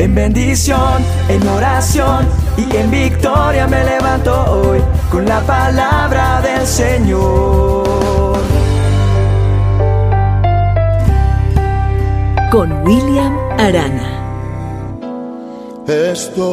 En bendición, en oración y en victoria me levanto hoy con la palabra del Señor. Con William Arana. Estoy.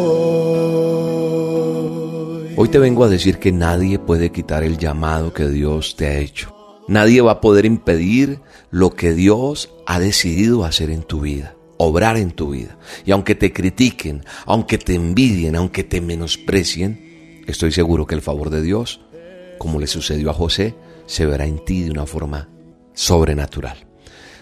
Hoy te vengo a decir que nadie puede quitar el llamado que Dios te ha hecho. Nadie va a poder impedir lo que Dios ha decidido hacer en tu vida obrar en tu vida. Y aunque te critiquen, aunque te envidien, aunque te menosprecien, estoy seguro que el favor de Dios, como le sucedió a José, se verá en ti de una forma sobrenatural.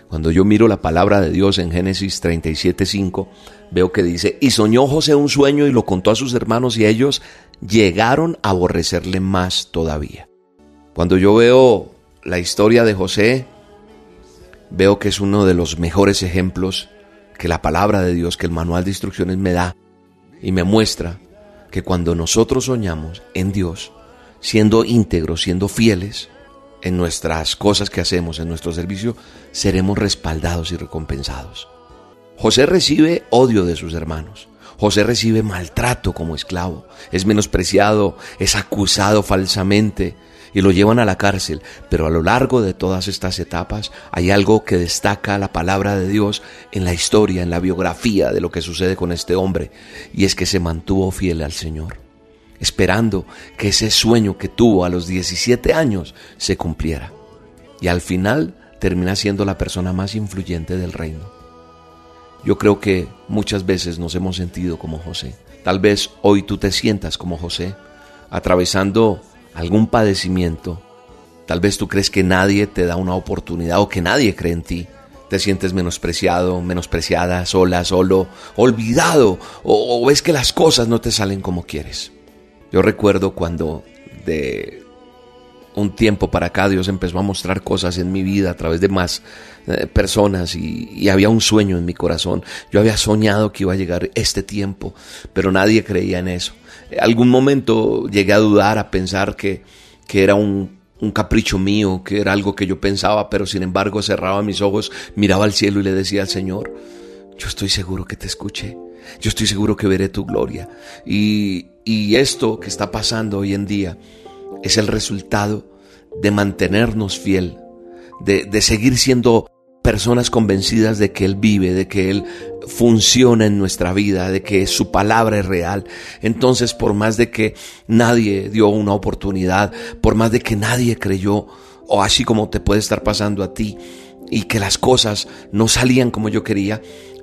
Cuando yo miro la palabra de Dios en Génesis 37:5, veo que dice, y soñó José un sueño y lo contó a sus hermanos y ellos llegaron a aborrecerle más todavía. Cuando yo veo la historia de José, veo que es uno de los mejores ejemplos que la palabra de Dios, que el manual de instrucciones me da y me muestra que cuando nosotros soñamos en Dios, siendo íntegros, siendo fieles en nuestras cosas que hacemos, en nuestro servicio, seremos respaldados y recompensados. José recibe odio de sus hermanos. José recibe maltrato como esclavo, es menospreciado, es acusado falsamente, y lo llevan a la cárcel. Pero a lo largo de todas estas etapas hay algo que destaca la palabra de Dios en la historia, en la biografía de lo que sucede con este hombre, y es que se mantuvo fiel al Señor, esperando que ese sueño que tuvo a los 17 años se cumpliera. Y al final termina siendo la persona más influyente del reino. Yo creo que muchas veces nos hemos sentido como José. Tal vez hoy tú te sientas como José, atravesando algún padecimiento, tal vez tú crees que nadie te da una oportunidad o que nadie cree en ti. Te sientes menospreciado, menospreciada, sola, solo, olvidado o, o ves que las cosas no te salen como quieres. Yo recuerdo cuando de un tiempo para acá Dios empezó a mostrar cosas en mi vida a través de más eh, personas y, y, había un sueño en mi corazón. Yo había soñado que iba a llegar este tiempo, pero nadie creía en eso algún momento llegué a dudar, a pensar que, que era un, un capricho mío, que era algo que yo pensaba, pero sin embargo cerraba mis ojos, miraba al cielo y le decía al Señor, yo estoy seguro que te escuché, yo estoy seguro que veré tu gloria. Y, y esto que está pasando hoy en día es el resultado de mantenernos fiel, de, de seguir siendo personas convencidas de que Él vive, de que Él funciona en nuestra vida, de que su palabra es real. Entonces, por más de que nadie dio una oportunidad, por más de que nadie creyó, o así como te puede estar pasando a ti, y que las cosas no salían como yo quería,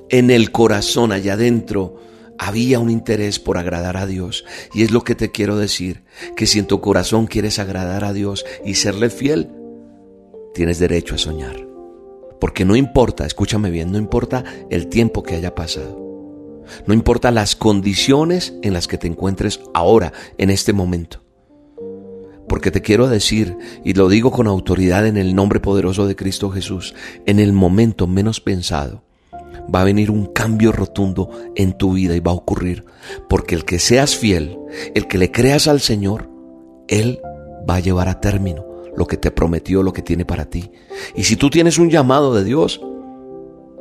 en el corazón allá adentro, había un interés por agradar a Dios. Y es lo que te quiero decir, que si en tu corazón quieres agradar a Dios y serle fiel, tienes derecho a soñar. Porque no importa, escúchame bien, no importa el tiempo que haya pasado. No importa las condiciones en las que te encuentres ahora, en este momento. Porque te quiero decir, y lo digo con autoridad en el nombre poderoso de Cristo Jesús, en el momento menos pensado, va a venir un cambio rotundo en tu vida y va a ocurrir. Porque el que seas fiel, el que le creas al Señor, Él va a llevar a término lo que te prometió, lo que tiene para ti. Y si tú tienes un llamado de Dios,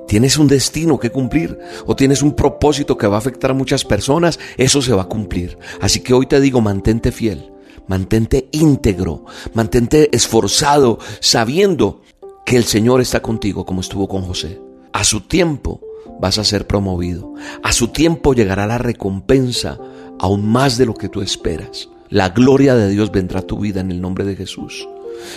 tienes un destino que cumplir o tienes un propósito que va a afectar a muchas personas, eso se va a cumplir. Así que hoy te digo, mantente fiel, mantente íntegro, mantente esforzado, sabiendo que el Señor está contigo como estuvo con José. A su tiempo vas a ser promovido. A su tiempo llegará la recompensa aún más de lo que tú esperas. La gloria de Dios vendrá a tu vida en el nombre de Jesús.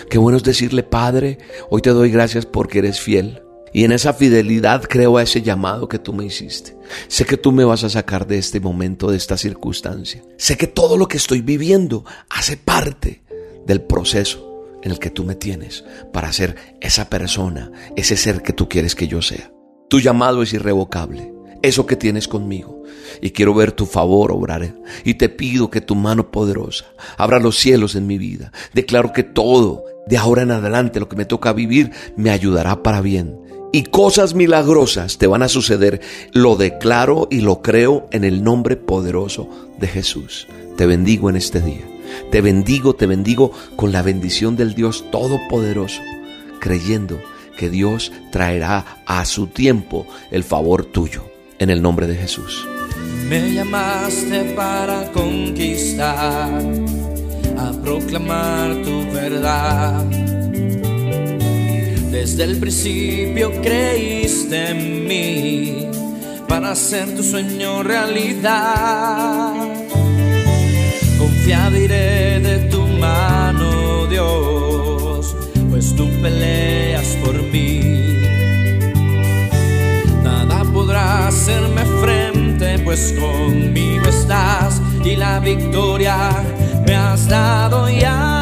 Qué bueno es decirle, Padre, hoy te doy gracias porque eres fiel. Y en esa fidelidad creo a ese llamado que tú me hiciste. Sé que tú me vas a sacar de este momento, de esta circunstancia. Sé que todo lo que estoy viviendo hace parte del proceso en el que tú me tienes para ser esa persona, ese ser que tú quieres que yo sea. Tu llamado es irrevocable eso que tienes conmigo. Y quiero ver tu favor obrar. Y te pido que tu mano poderosa abra los cielos en mi vida. Declaro que todo, de ahora en adelante, lo que me toca vivir, me ayudará para bien. Y cosas milagrosas te van a suceder. Lo declaro y lo creo en el nombre poderoso de Jesús. Te bendigo en este día. Te bendigo, te bendigo con la bendición del Dios Todopoderoso, creyendo que Dios traerá a su tiempo el favor tuyo en el nombre de Jesús. Me llamaste para conquistar, a proclamar tu verdad. Desde el principio creíste en mí para hacer tu sueño realidad. Confiado iré de tu mano, Dios, pues tú peleas por pues conmigo estás y la victoria me has dado ya.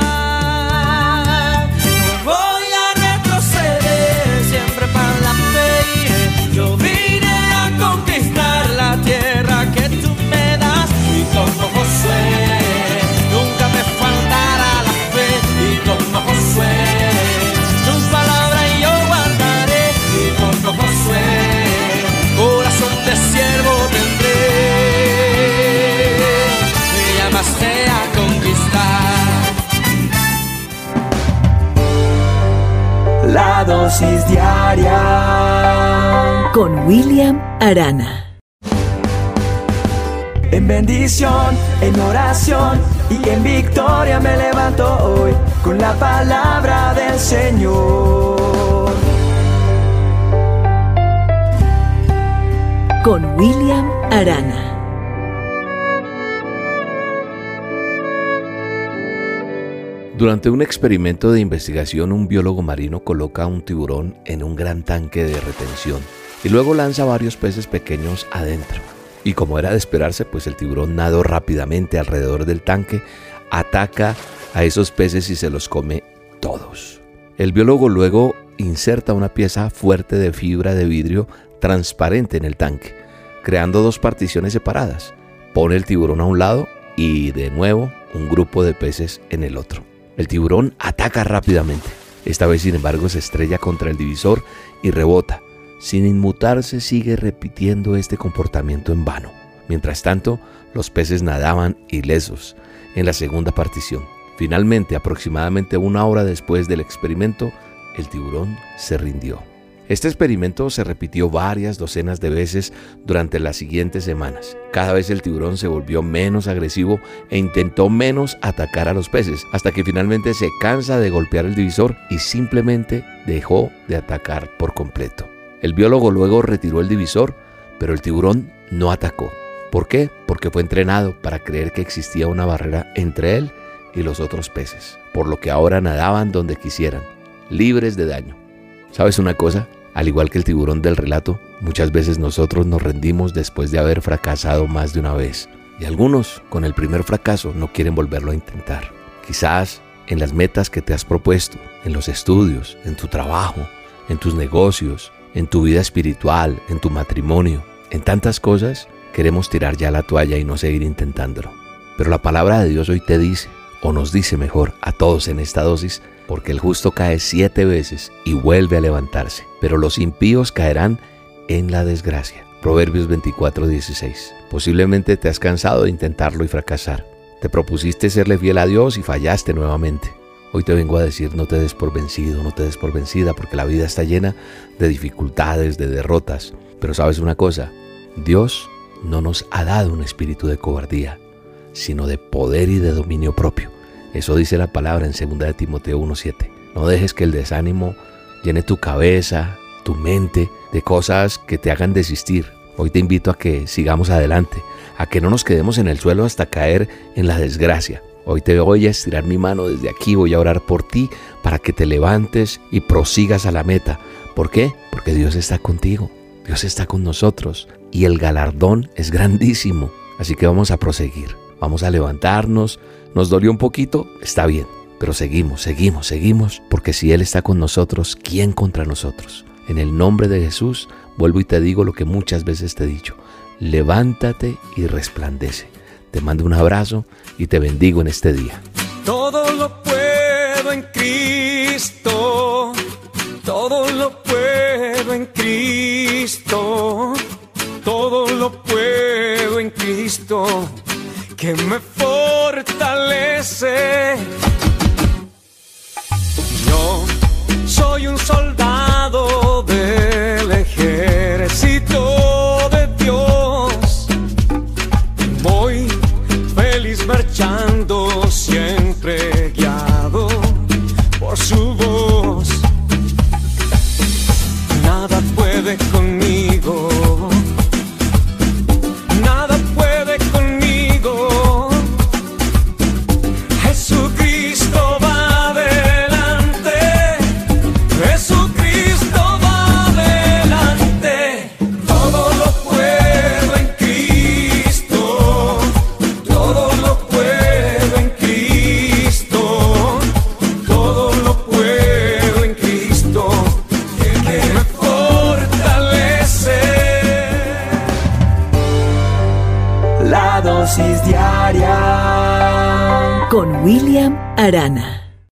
Dosis diaria con William Arana. En bendición, en oración y en victoria me levanto hoy con la palabra del Señor. Con William Arana. Durante un experimento de investigación, un biólogo marino coloca un tiburón en un gran tanque de retención y luego lanza varios peces pequeños adentro. Y como era de esperarse, pues el tiburón nadó rápidamente alrededor del tanque, ataca a esos peces y se los come todos. El biólogo luego inserta una pieza fuerte de fibra de vidrio transparente en el tanque, creando dos particiones separadas. Pone el tiburón a un lado y de nuevo un grupo de peces en el otro. El tiburón ataca rápidamente. Esta vez, sin embargo, se estrella contra el divisor y rebota. Sin inmutarse, sigue repitiendo este comportamiento en vano. Mientras tanto, los peces nadaban ilesos en la segunda partición. Finalmente, aproximadamente una hora después del experimento, el tiburón se rindió. Este experimento se repitió varias docenas de veces durante las siguientes semanas. Cada vez el tiburón se volvió menos agresivo e intentó menos atacar a los peces, hasta que finalmente se cansa de golpear el divisor y simplemente dejó de atacar por completo. El biólogo luego retiró el divisor, pero el tiburón no atacó. ¿Por qué? Porque fue entrenado para creer que existía una barrera entre él y los otros peces, por lo que ahora nadaban donde quisieran, libres de daño. ¿Sabes una cosa? Al igual que el tiburón del relato, muchas veces nosotros nos rendimos después de haber fracasado más de una vez. Y algunos, con el primer fracaso, no quieren volverlo a intentar. Quizás en las metas que te has propuesto, en los estudios, en tu trabajo, en tus negocios, en tu vida espiritual, en tu matrimonio, en tantas cosas, queremos tirar ya la toalla y no seguir intentándolo. Pero la palabra de Dios hoy te dice, o nos dice mejor a todos en esta dosis, porque el justo cae siete veces y vuelve a levantarse, pero los impíos caerán en la desgracia. Proverbios 24, 16. Posiblemente te has cansado de intentarlo y fracasar. Te propusiste serle fiel a Dios y fallaste nuevamente. Hoy te vengo a decir no te des por vencido, no te des por vencida, porque la vida está llena de dificultades, de derrotas. Pero sabes una cosa, Dios no nos ha dado un espíritu de cobardía, sino de poder y de dominio propio. Eso dice la palabra en 2 de Timoteo 1.7. No dejes que el desánimo llene tu cabeza, tu mente, de cosas que te hagan desistir. Hoy te invito a que sigamos adelante, a que no nos quedemos en el suelo hasta caer en la desgracia. Hoy te voy a estirar mi mano desde aquí, voy a orar por ti para que te levantes y prosigas a la meta. ¿Por qué? Porque Dios está contigo, Dios está con nosotros y el galardón es grandísimo. Así que vamos a proseguir, vamos a levantarnos, nos dolió un poquito, está bien, pero seguimos, seguimos, seguimos, porque si Él está con nosotros, ¿quién contra nosotros? En el nombre de Jesús, vuelvo y te digo lo que muchas veces te he dicho, levántate y resplandece. Te mando un abrazo y te bendigo en este día. Todo lo puedo en Cristo, todo lo puedo en Cristo, todo lo puedo en Cristo que me fortalece. Yo soy un soldado del ejército de Dios. Voy feliz marchando siempre guiado por su voz. Nada puede con Arana.